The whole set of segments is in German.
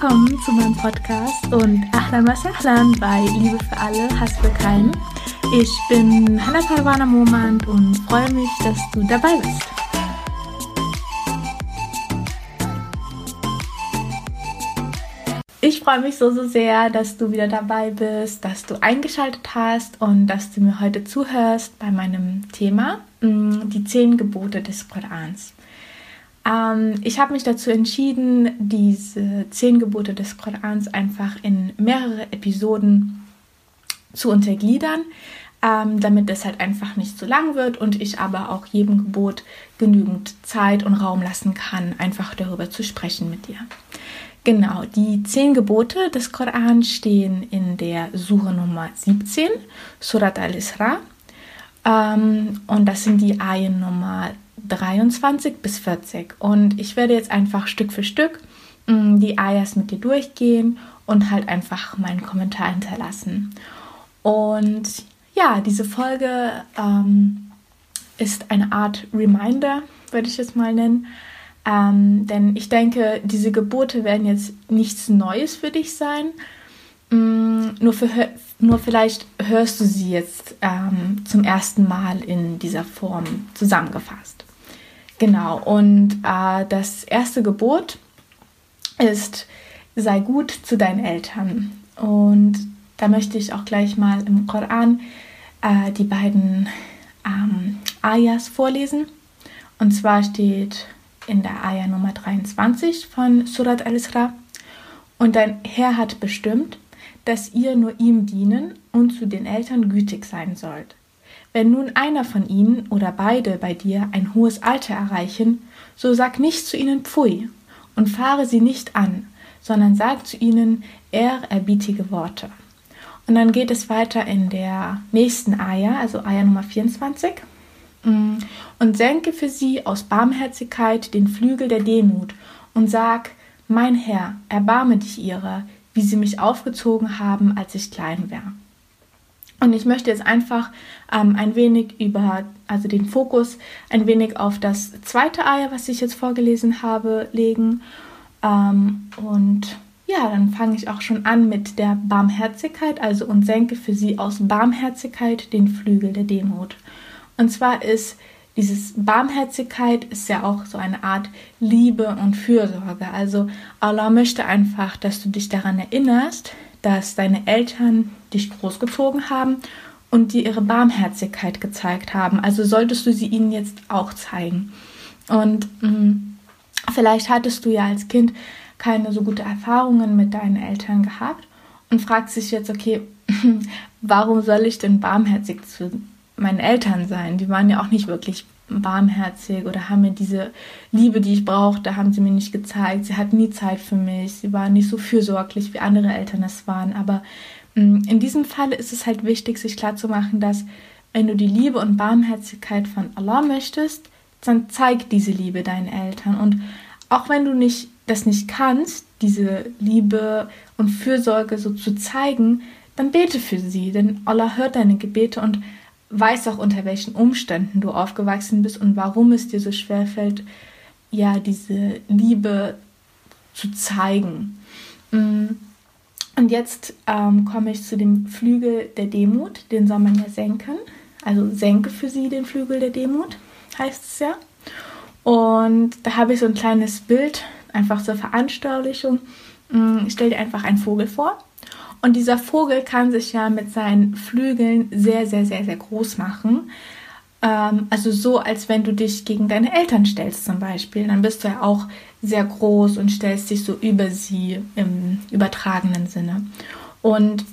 Willkommen zu meinem Podcast und Ahlan wa Sahlan bei Liebe für alle, Hass für keinen. Ich bin Hannah Parwana Momand und freue mich, dass du dabei bist. Ich freue mich so, so sehr, dass du wieder dabei bist, dass du eingeschaltet hast und dass du mir heute zuhörst bei meinem Thema, mm, die zehn Gebote des Korans. Ähm, ich habe mich dazu entschieden, diese zehn Gebote des Korans einfach in mehrere Episoden zu untergliedern, ähm, damit es halt einfach nicht zu lang wird und ich aber auch jedem Gebot genügend Zeit und Raum lassen kann, einfach darüber zu sprechen mit dir. Genau, die zehn Gebote des Koran stehen in der Suche Nummer 17, Surat al-Isra. Ähm, und das sind die Ayen Nummer 23 bis 40. Und ich werde jetzt einfach Stück für Stück mm, die Ayas mit dir durchgehen und halt einfach meinen Kommentar hinterlassen. Und ja, diese Folge ähm, ist eine Art Reminder, würde ich es mal nennen. Ähm, denn ich denke, diese Gebote werden jetzt nichts Neues für dich sein. Mm, nur, für, nur vielleicht hörst du sie jetzt ähm, zum ersten Mal in dieser Form zusammengefasst. Genau, und äh, das erste Gebot ist, sei gut zu deinen Eltern. Und da möchte ich auch gleich mal im Koran äh, die beiden ähm, Ayas vorlesen. Und zwar steht in der Ayah Nummer 23 von Surat al-Isra, und dein Herr hat bestimmt, dass ihr nur ihm dienen und zu den Eltern gütig sein sollt. Wenn nun einer von ihnen oder beide bei dir ein hohes Alter erreichen, so sag nicht zu ihnen Pfui und fahre sie nicht an, sondern sag zu ihnen ehrerbietige Worte. Und dann geht es weiter in der nächsten Eier, also Eier Nummer 24. Mm, und senke für sie aus Barmherzigkeit den Flügel der Demut und sag, mein Herr, erbarme dich ihrer, wie sie mich aufgezogen haben, als ich klein war. Und ich möchte jetzt einfach ähm, ein wenig über, also den Fokus ein wenig auf das zweite Ei, was ich jetzt vorgelesen habe, legen. Ähm, und ja, dann fange ich auch schon an mit der Barmherzigkeit, also und senke für sie aus Barmherzigkeit den Flügel der Demut. Und zwar ist dieses Barmherzigkeit ist ja auch so eine Art Liebe und Fürsorge. Also Allah möchte einfach, dass du dich daran erinnerst, dass deine Eltern dich großgezogen haben und dir ihre Barmherzigkeit gezeigt haben. Also solltest du sie ihnen jetzt auch zeigen. Und mh, mm, vielleicht hattest du ja als Kind keine so gute Erfahrungen mit deinen Eltern gehabt und fragst dich jetzt, okay, warum soll ich denn barmherzig zu meinen Eltern sein? Die waren ja auch nicht wirklich barmherzig oder haben mir diese Liebe, die ich brauchte, haben sie mir nicht gezeigt. Sie hatten nie Zeit für mich. Sie waren nicht so fürsorglich, wie andere Eltern es waren. Aber mm, in diesem Fall ist es halt wichtig, sich klarzumachen, dass wenn du die Liebe und Barmherzigkeit von Allah möchtest, dann zeig diese Liebe deinen Eltern. Und auch wenn du nicht das nicht kannst, diese Liebe und Fürsorge so zu zeigen, dann bete für sie, denn Allah hört deine Gebete und weiß auch, unter welchen Umständen du aufgewachsen bist und warum es dir so schwer fällt, ja, diese Liebe zu zeigen. Mm. Und jetzt ähm, komme ich zu dem Flügel der Demut, den soll man ja senken. Also senke für sie den Flügel der Demut, heißt es ja. Und da habe ich so ein kleines Bild, einfach zur Veranschaulichung. Mm, ich stelle dir einfach einen Vogel vor und dieser Vogel kann sich ja mit seinen Flügeln sehr, sehr, sehr, sehr groß machen. Ähm, also so, als wenn du dich gegen deine Eltern stellst zum Beispiel. Dann bist du ja auch sehr groß und stellst dich so über sie im übertragenen Sinne. Und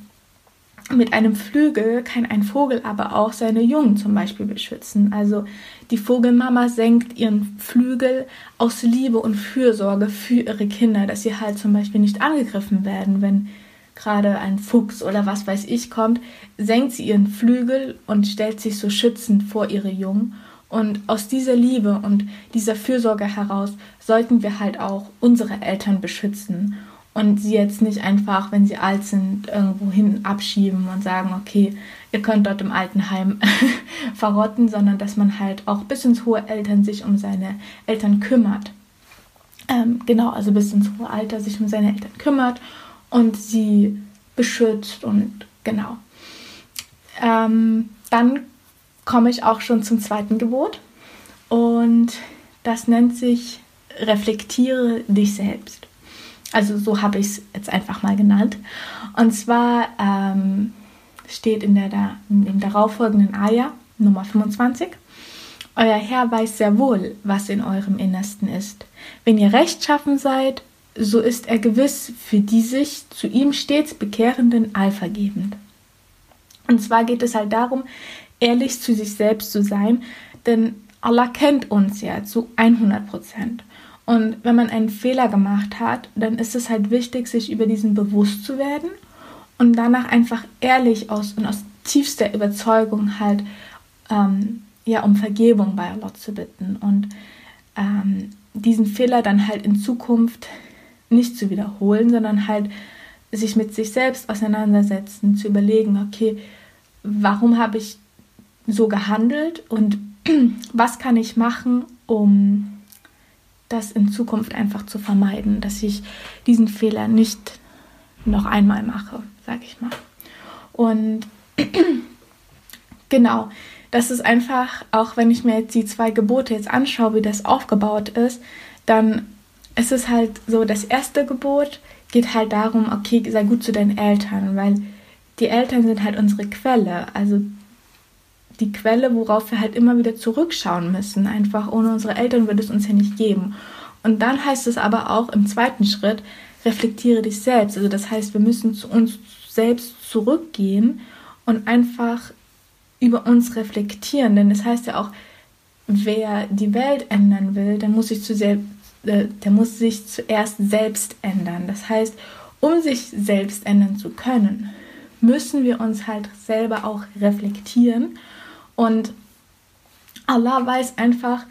mit einem Flügel kann ein Vogel aber auch seine Jungen zum Beispiel beschützen. Also die Vogelmama senkt ihren Flügel aus Liebe und Fürsorge für ihre Kinder, dass sie halt zum Beispiel nicht angegriffen werden, wenn gerade ein Fuchs oder was weiß ich kommt, senkt sie ihren Flügel und stellt sich so schützend vor ihre Jungen. Und aus dieser Liebe und dieser Fürsorge heraus sollten wir halt auch unsere Eltern beschützen und sie jetzt nicht einfach, wenn sie alt sind, irgendwo hin abschieben und sagen, okay, ihr könnt dort im Altenheim verrotten, sondern dass man halt auch bis ins hohe Eltern sich um seine Eltern kümmert. ähm, genau, also bis ins hohe Alter sich um seine Eltern kümmert und sie beschützt und genau. Ähm, dann komme ich auch schon zum zweiten Gebot und das nennt sich reflektiere dich selbst. Also so habe ich es jetzt einfach mal genannt. Und zwar ähm, steht in der, in dem darauffolgenden Ayah Nummer 25. Euer Herr weiß sehr wohl, was in eurem Innersten ist. Wenn ihr rechtschaffen seid, so ist er gewiss für die sich zu ihm stets bekehrenden allvergebend. Und zwar geht es halt darum, ehrlich zu sich selbst zu sein, denn Allah kennt uns ja zu 100 Prozent. Und wenn man einen Fehler gemacht hat, dann ist es halt wichtig, sich über diesen bewusst zu werden und danach einfach ehrlich aus und aus tiefster Überzeugung halt ähm, ja um Vergebung bei Allah zu bitten und ähm, diesen Fehler dann halt in Zukunft nicht zu wiederholen, sondern halt sich mit sich selbst auseinandersetzen, zu überlegen, okay, warum habe ich so gehandelt und was kann ich machen, um das in Zukunft einfach zu vermeiden, dass ich diesen Fehler nicht noch einmal mache, sage ich mal. Und genau, das ist einfach, auch wenn ich mir jetzt die zwei Gebote jetzt anschaue, wie das aufgebaut ist, dann ist es halt so, das erste Gebot geht halt darum, okay, sei gut zu deinen Eltern, weil die Eltern sind halt unsere Quelle, also die Quelle, worauf wir halt immer wieder zurückschauen müssen. Einfach ohne unsere Eltern würde es uns ja nicht geben. Und dann heißt es aber auch im zweiten Schritt, reflektiere dich selbst. Also das heißt, wir müssen zu uns selbst zurückgehen und einfach über uns reflektieren. Denn das heißt ja auch, wer die Welt ändern will, der muss sich, zu äh, der muss sich zuerst selbst ändern. Das heißt, um sich selbst ändern zu können, müssen wir uns halt selber auch reflektieren. Und Allah weiß einfach,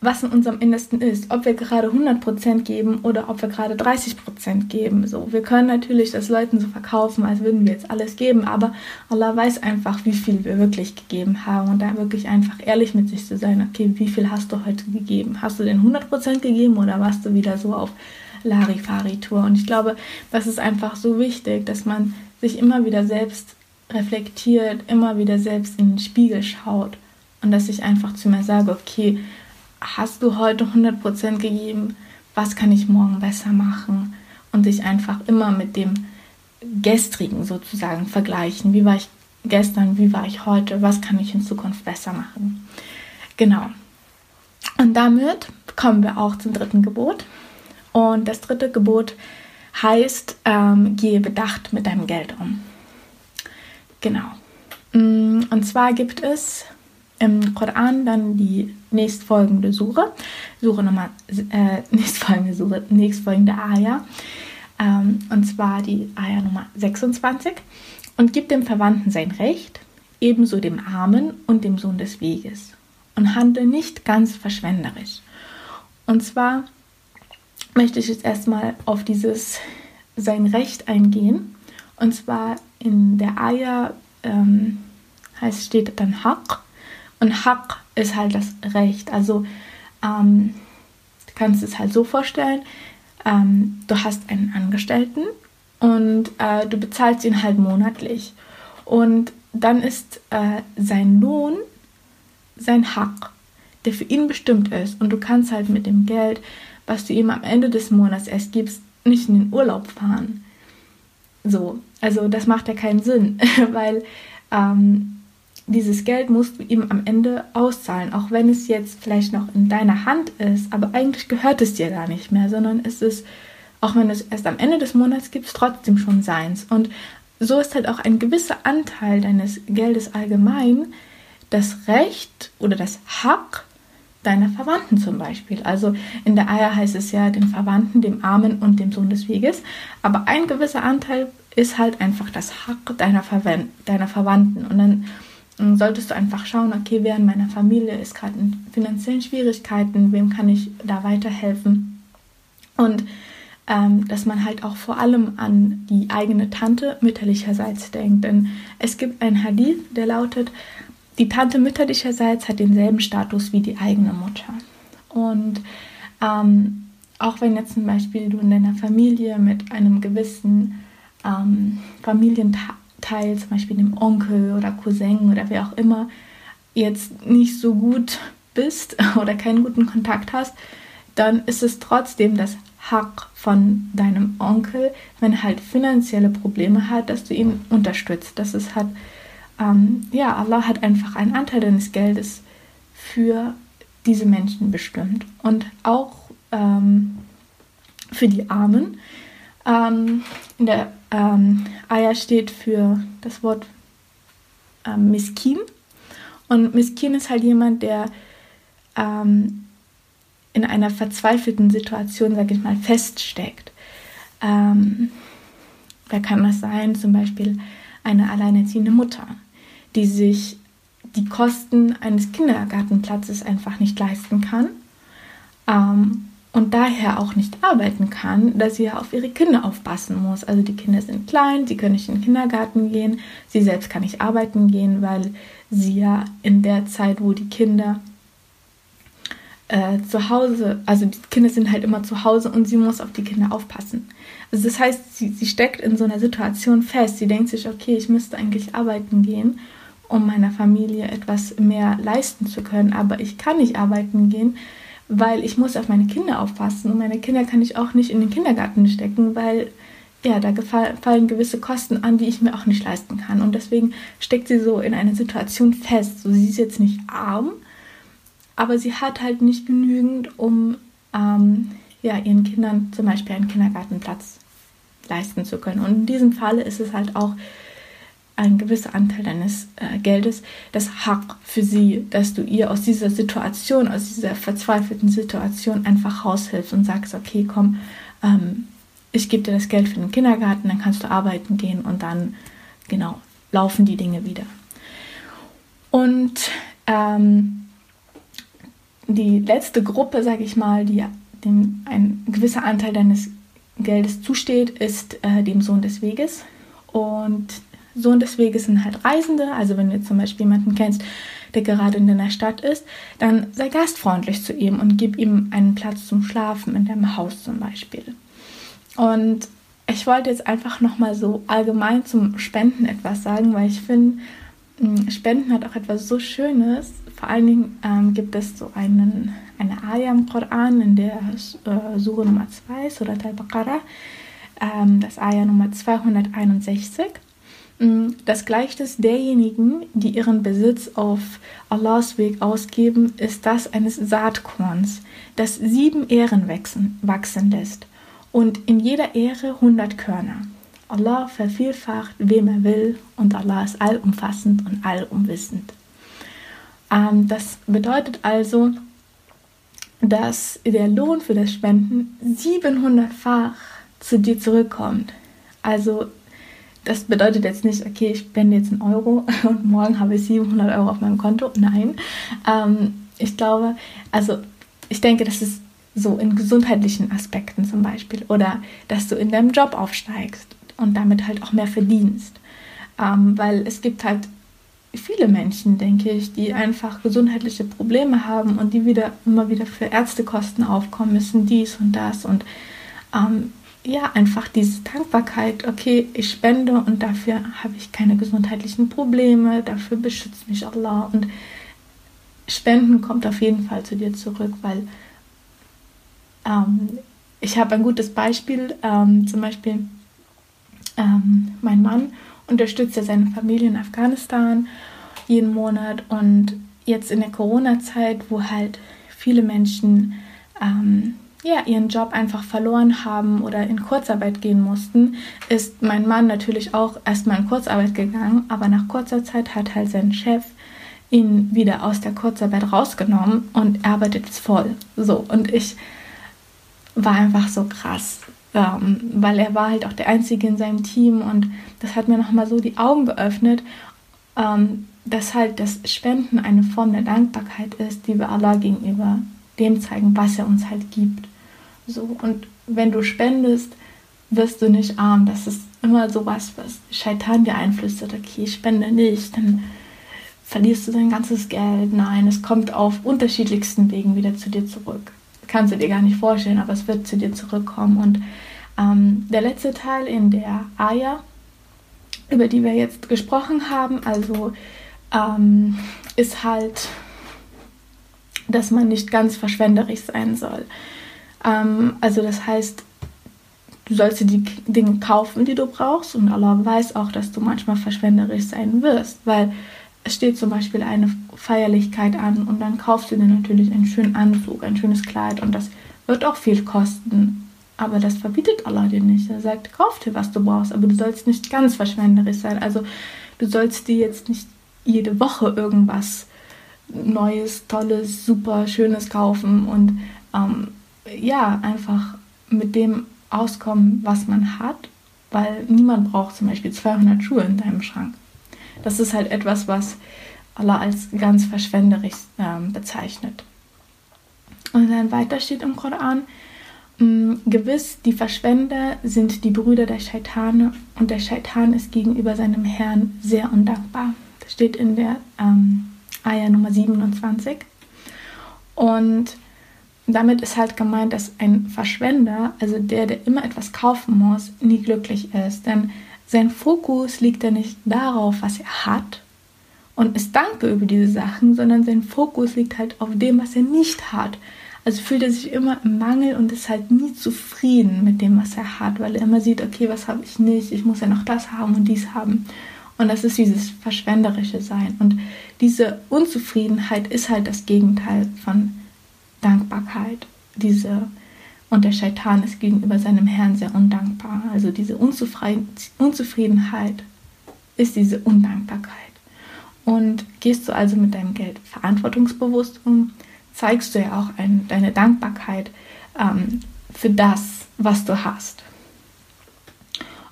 was in unserem Innersten ist, ob wir gerade 100% geben oder ob wir gerade 30% geben. So, wir können natürlich das Leuten so verkaufen, als würden wir jetzt alles geben, aber Allah weiß einfach, wie viel wir wirklich gegeben haben und da wirklich einfach ehrlich mit sich zu sein, okay, wie viel hast du heute gegeben? Hast du den 100% gegeben oder warst du wieder so auf Larifari-Tour? Und ich glaube, das ist einfach so wichtig, dass man sich immer wieder selbst reflektiert, immer wieder selbst in den Spiegel schaut und dass ich einfach zu mir sage, okay, hast du heute 100% gegeben? Was kann ich morgen besser machen? Und sich einfach immer mit dem gestrigen sozusagen vergleichen. Wie war ich gestern? Wie war ich heute? Was kann ich in Zukunft besser machen? Genau. Und damit kommen wir auch zum dritten Gebot. Und das dritte Gebot heißt, ähm, gehe bedacht mit deinem Geld um. Genau. Mm, und zwar gibt es im Koran dann die nächstfolgende Sure, Sure Nummer, äh, nächstfolgende Sure, nächstfolgende Ayah, ähm, und zwar die Ayah Nummer 26, und gibt dem Verwandten sein Recht, ebenso dem Armen und dem Sohn des Weges, und handle nicht ganz verschwenderisch. Und zwar möchte ich jetzt erstmal auf dieses sein Recht eingehen, und zwar in der Ayah ähm, heißt, steht dann Haq, und Haq ist halt das Recht. Also ähm, du kannst es halt so vorstellen, ähm, du hast einen Angestellten und äh, du bezahlst ihn halt monatlich. Und dann ist äh, sein Lohn sein Haq, der für ihn bestimmt ist. Und du kannst halt mit dem Geld, was du ihm am Ende des Monats erst gibst, nicht in den Urlaub fahren. So, also das macht ja keinen Sinn, weil ähm, dieses Geld musst du ihm am Ende auszahlen, auch wenn es jetzt vielleicht noch in deiner Hand ist, aber eigentlich gehört es dir gar nicht mehr, sondern es ist, auch wenn es erst am Ende des Monats gibt, trotzdem schon seins. Und so ist halt auch ein gewisser Anteil deines Geldes allgemein das Recht oder das Hack deiner Verwandten zum Beispiel. Also in der Eier heißt es ja den Verwandten, dem Armen und dem Sohn des Weges. Aber ein gewisser Anteil ist halt einfach das Hack deiner, Verwand deiner Verwandten. Und dann solltest du einfach schauen, okay, wer in meiner Familie ist gerade in finanziellen Schwierigkeiten, wem kann ich da weiterhelfen. Und ähm, dass man halt auch vor allem an die eigene Tante mütterlicherseits denkt. Denn es gibt einen Hadith, der lautet, die Tante mütterlicherseits hat denselben Status wie die eigene Mutter. Und ähm, auch wenn jetzt zum Beispiel du in deiner Familie mit einem gewissen ähm, Familienteil, zum Beispiel dem Onkel oder Cousin oder wer auch immer, jetzt nicht so gut bist oder keinen guten Kontakt hast, dann ist es trotzdem das Hack von deinem Onkel, wenn er halt finanzielle Probleme hat, dass du ihn unterstützt. Das ist halt, ähm, ja, Allah hat einfach einen Anteil deines Geldes für diese Menschen bestimmt. Und auch ähm, für die Armen. Ähm, in der ähm, Ayah steht für das Wort ähm, Miskin. Und Miskin ist halt jemand, der ähm, in einer verzweifelten Situation, sage ich mal, feststeckt. Ähm, wer kann das sein? Zum Beispiel eine alleinerziehende Mutter, die sich die Kosten eines Kindergartenplatzes einfach nicht leisten kann ähm, und daher auch nicht arbeiten kann, dass sie ja auf ihre Kinder aufpassen muss. Also die Kinder sind klein, sie können nicht in den Kindergarten gehen, sie selbst kann nicht arbeiten gehen, weil sie ja in der Zeit, wo die Kinder äh, zu Hause, also die Kinder sind halt immer zu Hause und sie muss auf die Kinder aufpassen. Also das heißt, sie, sie steckt in so einer Situation fest. Sie denkt sich, okay, ich müsste eigentlich arbeiten gehen, um meiner Familie etwas mehr leisten zu können, aber ich kann nicht arbeiten gehen, weil ich muss auf meine Kinder aufpassen und meine Kinder kann ich auch nicht in den Kindergarten stecken, weil ja, da fallen gewisse Kosten an, die ich mir auch nicht leisten kann. Und deswegen steckt sie so in einer Situation fest. So, sie ist jetzt nicht arm, aber sie hat halt nicht genügend, um ähm, ja, ihren Kindern zum Beispiel einen Kindergartenplatz leisten zu können. Und in diesem Falle ist es halt auch ein gewisser Anteil deines äh, Geldes, das Hack für sie, dass du ihr aus dieser Situation, aus dieser verzweifelten Situation einfach raushilfst und sagst, okay, komm, ähm, ich gebe dir das Geld für den Kindergarten, dann kannst du arbeiten gehen und dann, genau, laufen die Dinge wieder. Und ähm, die letzte Gruppe, sage ich mal, die dem ein gewisser Anteil deines Geldes zusteht, ist äh, dem Sohn des Weges. Und Sohn des Weges sind halt Reisende. Also wenn du zum Beispiel jemanden kennst, der gerade in deiner Stadt ist, dann sei gastfreundlich zu ihm und gib ihm einen Platz zum Schlafen in deinem Haus zum Beispiel. Und ich wollte jetzt einfach nochmal so allgemein zum Spenden etwas sagen, weil ich finde, hm, Spenden hat auch etwas so Schönes. Vor allen Dingen ähm, gibt es so einen, eine Ayah im Koran, in der äh, Surah Nummer 2, Surat al-Baqarah, ähm, das Ayah Nummer 261. Hm, das gleicht es derjenigen, die ihren Besitz auf Allahs Weg ausgeben, ist das eines Saatkorns, das sieben Ähren wachsen, wachsen lässt und in jeder Ähre hundert Körner. Allah vervielfacht, wem er will, und Allah ist allumfassend und allumwissend. Ähm, das bedeutet also, dass der Lohn für das Spenden 700-fach zu dir zurückkommt. Also das bedeutet jetzt nicht, okay, ich spende jetzt einen Euro und morgen habe ich 700 Euro auf meinem Konto. Nein, ähm, ich glaube, also ich denke, das ist so in gesundheitlichen Aspekten zum Beispiel oder dass du in deinem Job aufsteigst und damit halt auch mehr verdienst. Ähm, weil es gibt halt viele Menschen, denke ich, die einfach gesundheitliche Probleme haben und die wieder immer wieder für Ärztekosten aufkommen müssen, dies und das und ähm, ja, einfach diese Dankbarkeit, okay, ich spende und dafür habe ich keine gesundheitlichen Probleme, dafür beschützt mich Allah und Spenden kommt auf jeden Fall zu dir zurück, weil ähm, ich habe ein gutes Beispiel, ähm, zum Beispiel ähm, mein Mann unterstützt ja seine Familie in Afghanistan jeden Monat und jetzt in der Corona-Zeit, wo halt viele Menschen ähm, ja, ihren Job einfach verloren haben oder in Kurzarbeit gehen mussten, ist mein Mann natürlich auch erstmal in Kurzarbeit gegangen, aber nach kurzer Zeit hat halt sein Chef ihn wieder aus der Kurzarbeit rausgenommen und arbeitet jetzt voll. So, und ich war einfach so krass ähm, weil er war halt auch der Einzige in seinem Team und das hat mir nochmal so die Augen geöffnet, ähm, dass halt das Spenden eine Form der Dankbarkeit ist, die wir Allah gegenüber dem zeigen, was er uns halt gibt. So, und wenn du spendest, wirst du nicht arm. Das ist immer so was, was Scheitan dir einflüstert. Okay, ich spende nicht, dann verlierst du dein ganzes Geld. Nein, es kommt auf unterschiedlichsten Wegen wieder zu dir zurück. kannst du dir gar nicht vorstellen, aber es wird zu dir zurückkommen. Und ähm, der letzte Teil in der Aya, über die wir jetzt gesprochen haben, also ähm, ist halt, dass man nicht ganz verschwenderisch sein soll. Ähm, also das heißt, du sollst dir die Dinge kaufen, die du brauchst und Allah weiß auch, dass du manchmal verschwenderisch sein wirst, weil es steht zum Beispiel eine Feierlichkeit an und dann kaufst du dir natürlich einen schönen Anzug, ein schönes Kleid und das wird auch viel kosten. Aber das verbietet Allah dir nicht. Er sagt, kauf dir, was du brauchst, aber du sollst nicht ganz verschwenderisch sein. Also du sollst dir jetzt nicht jede Woche irgendwas Neues, Tolles, super Schönes kaufen und ähm, ja, einfach mit dem auskommen, was man hat, weil niemand braucht zum Beispiel 200 Schuhe in deinem Schrank. Das ist halt etwas, was Allah als ganz verschwenderisch äh, bezeichnet. Und dann weiter steht im Koran, mm, Gewiss, die Verschwender sind die Brüder der Scheitane und der Scheitan ist gegenüber seinem Herrn sehr undankbar. Das steht in der ähm, Ayah Nummer 27. Und damit ist halt gemeint, dass ein Verschwender, also der, der immer etwas kaufen muss, nie glücklich ist. Denn sein Fokus liegt ja nicht darauf, was er hat und ist dankbar über diese Sachen, sondern sein Fokus liegt halt auf dem, was er nicht hat. Also fühlt er sich immer im Mangel und ist halt nie zufrieden mit dem, was er hat, weil er immer sieht, okay, was habe ich nicht, ich muss ja noch das haben und dies haben. Und das ist dieses verschwenderische Sein. Und diese Unzufriedenheit ist halt das Gegenteil von Dankbarkeit. Diese, und der Scheitan ist gegenüber seinem Herrn sehr undankbar. Also diese Unzufriedenheit ist diese Undankbarkeit. Und gehst du also mit deinem Geld verantwortungsbewusst um, zeigst du ja auch ein, deine Dankbarkeit ähm, für das, was du hast.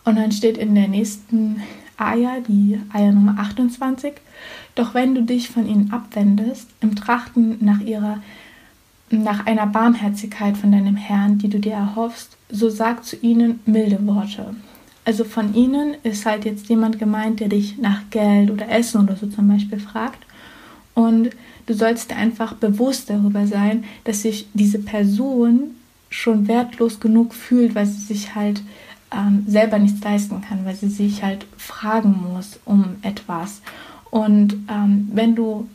Und dann steht in der nächsten Aya, die Aya Nummer 28, doch wenn du dich von ihnen abwendest, im Trachten nach ihrer nach einer Barmherzigkeit von deinem Herrn, die du dir erhoffst, so sag zu ihnen milde Worte. Also von ihnen ist halt jetzt jemand gemeint, der dich nach Geld oder Essen oder so zum Beispiel fragt. Und du sollst einfach bewusst darüber sein, dass sich diese Person schon wertlos genug fühlt, weil sie sich halt ähm, selber nichts leisten kann, weil sie sich halt fragen muss um etwas. Und ähm, wenn du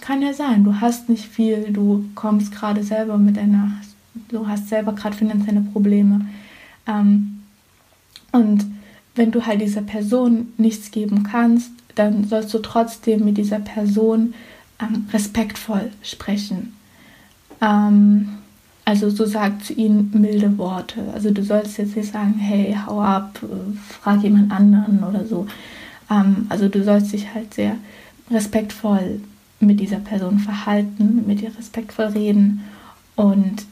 kann ja sein, du hast nicht viel, du kommst gerade selber mit einer, du hast selber gerade finanzielle Probleme. Ähm, und wenn du halt dieser Person nichts geben kannst, dann sollst du trotzdem mit dieser Person ähm, respektvoll sprechen. Ähm, also so sagt zu ihnen milde Worte. Also du sollst jetzt nicht sagen, hey, hau ab, frag jemand anderen oder so. Ähm, also du sollst dich halt sehr respektvoll mit dieser Person verhalten, mit ihr respektvoll reden und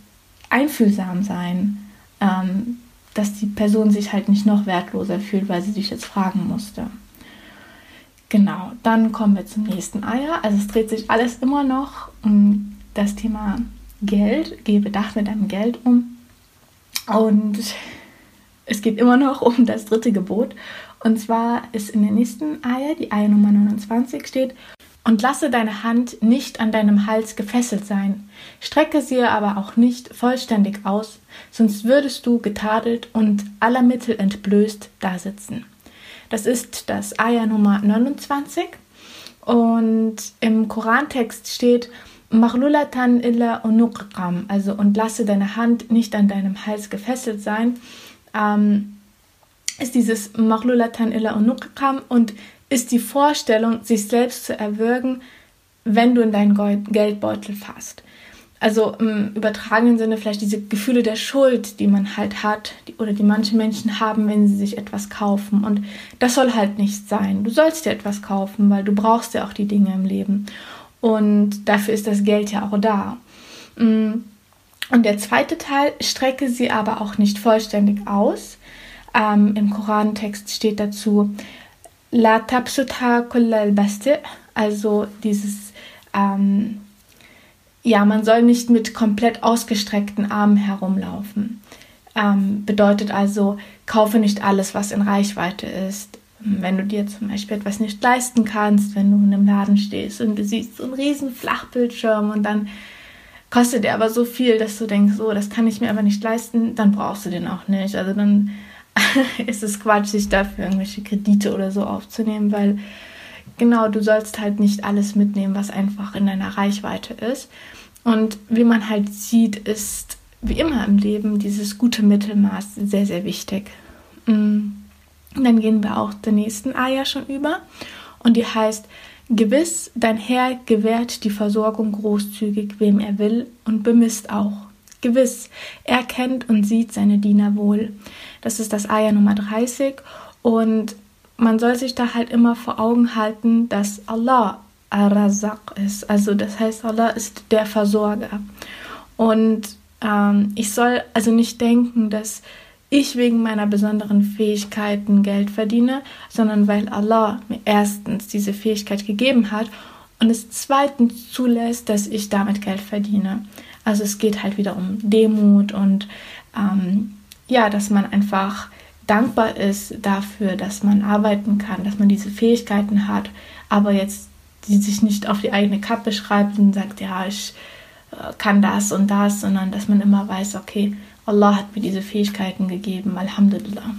einfühlsam sein, ähm, dass die Person sich halt nicht noch wertloser fühlt, weil sie sich jetzt fragen musste. Genau, dann kommen wir zum nächsten Eier. Also es dreht sich alles immer noch um das Thema Geld. Gehe bedacht mit deinem Geld um. Und es geht immer noch um das dritte Gebot. Und zwar ist in der nächsten Eier, die Eier Nummer 29 steht, und lasse deine Hand nicht an deinem Hals gefesselt sein, strecke sie aber auch nicht vollständig aus, sonst würdest du getadelt und aller Mittel entblößt dasitzen. Das ist das Ayah Nummer 29 und im Korantext steht Machlulatan illa unuqam, also und lasse deine Hand nicht an deinem Hals gefesselt sein, ähm, ist dieses Machlulatan illa unuqam und ist die Vorstellung, sich selbst zu erwürgen, wenn du in deinen Geldbeutel fasst. Also im übertragenen Sinne vielleicht diese Gefühle der Schuld, die man halt hat die, oder die manche Menschen haben, wenn sie sich etwas kaufen. Und das soll halt nicht sein. Du sollst dir etwas kaufen, weil du brauchst ja auch die Dinge im Leben. Und dafür ist das Geld ja auch da. Mm. Und der zweite Teil, strecke sie aber auch nicht vollständig aus. Ähm, Im Korantext steht dazu, La tabsutha kullal basti, also dieses, ähm, ja, man soll nicht mit komplett ausgestreckten Armen herumlaufen. Ähm, bedeutet also, kaufe nicht alles, was in Reichweite ist. Wenn du dir zum Beispiel etwas nicht leisten kannst, wenn du in einem Laden stehst und du siehst so einen riesen Flachbildschirm und dann kostet der aber so viel, dass du denkst, so, das kann ich mir aber nicht leisten, dann brauchst du den auch nicht. Also dann ist es Quatsch, sich dafür irgendwelche Kredite oder so aufzunehmen, weil genau, du sollst halt nicht alles mitnehmen, was einfach in deiner Reichweite ist. Und wie man halt sieht, ist wie immer im Leben dieses gute Mittelmaß sehr, sehr wichtig. Mm. Dann gehen wir auch der nächsten Aya schon über und die heißt, Gewiss, dein Herr gewährt die Versorgung großzügig, wem er will, und bemisst auch. Gewiss, er kennt und sieht seine Diener wohl. Das ist das Ayah Nummer 30 und man soll sich da halt immer vor Augen halten, dass Allah Ar-Razak ist. Also das heißt, Allah ist der Versorger. Und ähm, ich soll also nicht denken, dass ich wegen meiner besonderen Fähigkeiten Geld verdiene, sondern weil Allah mir erstens diese Fähigkeit gegeben hat und es zweitens zulässt, dass ich damit Geld verdiene. Also es geht halt wieder um Demut und ähm, ja, dass man einfach dankbar ist dafür, dass man arbeiten kann, dass man diese Fähigkeiten hat, aber jetzt die sich nicht auf die eigene Kappe schreibt und sagt, ja, ich äh, kann das und das, sondern dass man immer weiß, okay, Allah hat mir diese Fähigkeiten gegeben, Alhamdulillah.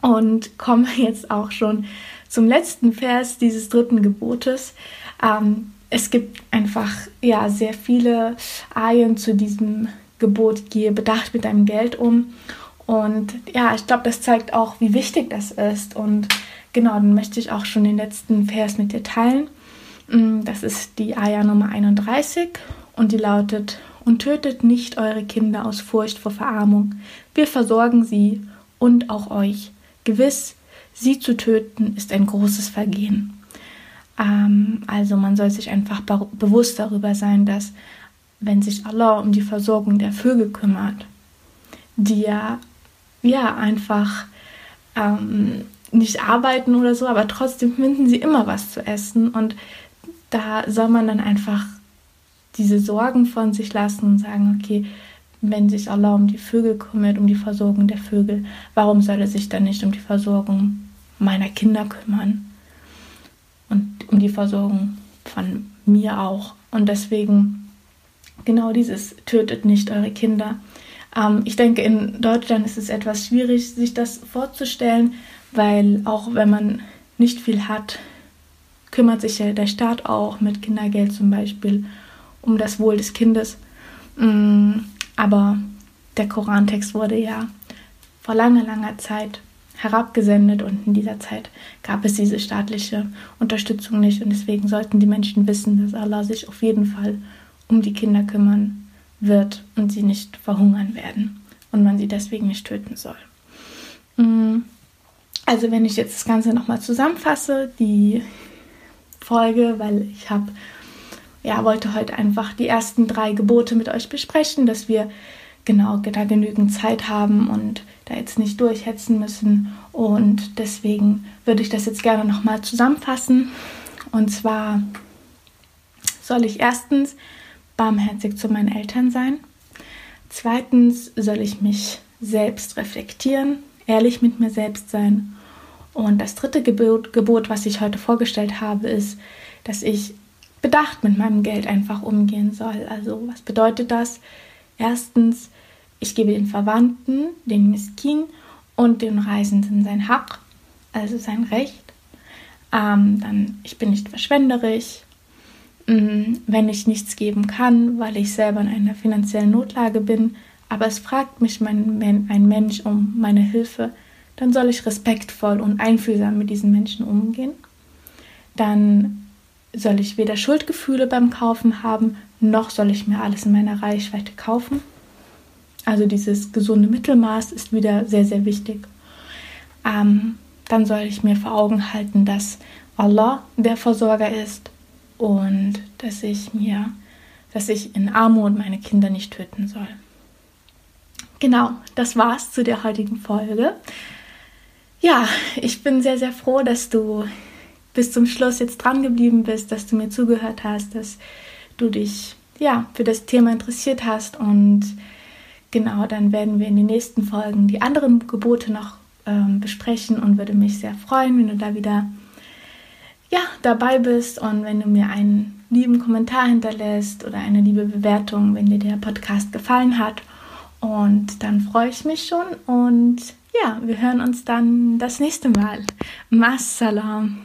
Und kommen wir jetzt auch schon zum letzten Vers dieses dritten Gebotes. Ähm, es gibt einfach ja sehr viele Ayen zu diesem Gebot, gehe bedacht mit deinem Geld um. Und ja, ich glaube, das zeigt auch, wie wichtig das ist. Und genau, dann möchte ich auch schon den letzten Vers mit dir teilen. Mm, das ist die Ayah Nummer 31 und die lautet, und tötet nicht eure Kinder aus Furcht vor Verarmung. Wir versorgen sie und auch euch. Gewiss, sie zu töten ist ein großes Vergehen. Ähm, also man soll sich einfach bewusst darüber sein, dass wenn sich Allah um die Versorgung der Vögel kümmert, die ja, ja einfach ähm, nicht arbeiten oder so, aber trotzdem finden sie immer was zu essen und da soll man dann einfach diese Sorgen von sich lassen und sagen, okay, wenn sich Allah um die Vögel kümmert, um die Versorgung der Vögel, warum soll er sich dann nicht um die Versorgung meiner Kinder kümmern? Und um die Versorgung von mir auch. Und deswegen genau dieses tötet nicht eure Kinder. Ähm, ich denke, in Deutschland ist es etwas schwierig, sich das vorzustellen, weil auch wenn man nicht viel hat, kümmert sich ja der Staat auch mit Kindergeld zum Beispiel um das Wohl des Kindes. Mm, aber der Korantext wurde ja vor langer, langer Zeit herabgesendet und in dieser Zeit gab es diese staatliche Unterstützung nicht und deswegen sollten die Menschen wissen, dass Allah sich auf jeden Fall um die Kinder kümmern wird und sie nicht verhungern werden und man sie deswegen nicht töten soll. Mm, also wenn ich jetzt das Ganze nochmal zusammenfasse, die Folge, weil ich habe ja, wollte heute einfach die ersten drei Gebote mit euch besprechen, dass wir genau da genügend Zeit haben und da jetzt nicht durchhetzen müssen. Und deswegen würde ich das jetzt gerne nochmal zusammenfassen. Und zwar soll ich erstens barmherzig zu meinen Eltern sein. Zweitens soll ich mich selbst reflektieren, ehrlich mit mir selbst sein. Und das dritte Gebot, Gebot, was ich heute vorgestellt habe, ist, dass ich bedacht mit meinem Geld einfach umgehen soll. Also was bedeutet das? Erstens, ich gebe den Verwandten, den Miskin und den Reisenden sein Haq, also sein Recht. Ähm, dann, ich bin nicht verschwenderisch. Ähm, wenn ich nichts geben kann, weil ich selber in einer finanziellen Notlage bin, aber es fragt mich mein, ein Mensch um meine Hilfe, dann soll ich respektvoll und einfühlsam mit diesen Menschen umgehen. Dann soll ich weder Schuldgefühle beim Kaufen haben, noch soll ich mir alles in meiner Reichweite kaufen. Also dieses gesunde Mittelmaß ist wieder sehr, sehr wichtig. Ähm, dann soll ich mir vor Augen halten, dass Allah der Versorger ist und dass ich mir, dass ich in Armut meine Kinder nicht töten soll. Genau, das war's zu der heutigen Folge. Ja, ich bin sehr, sehr froh, dass du bis zum Schluss jetzt dran geblieben bist, dass du mir zugehört hast, dass du dich ja für das Thema interessiert hast und Genau, dann werden wir in den nächsten Folgen die anderen Gebote noch ähm, besprechen und würde mich sehr freuen, wenn du da wieder ja, dabei bist und wenn du mir einen lieben Kommentar hinterlässt oder eine liebe Bewertung, wenn dir der Podcast gefallen hat. Und dann freue ich mich schon und ja, wir hören uns dann das nächste Mal. Massalam.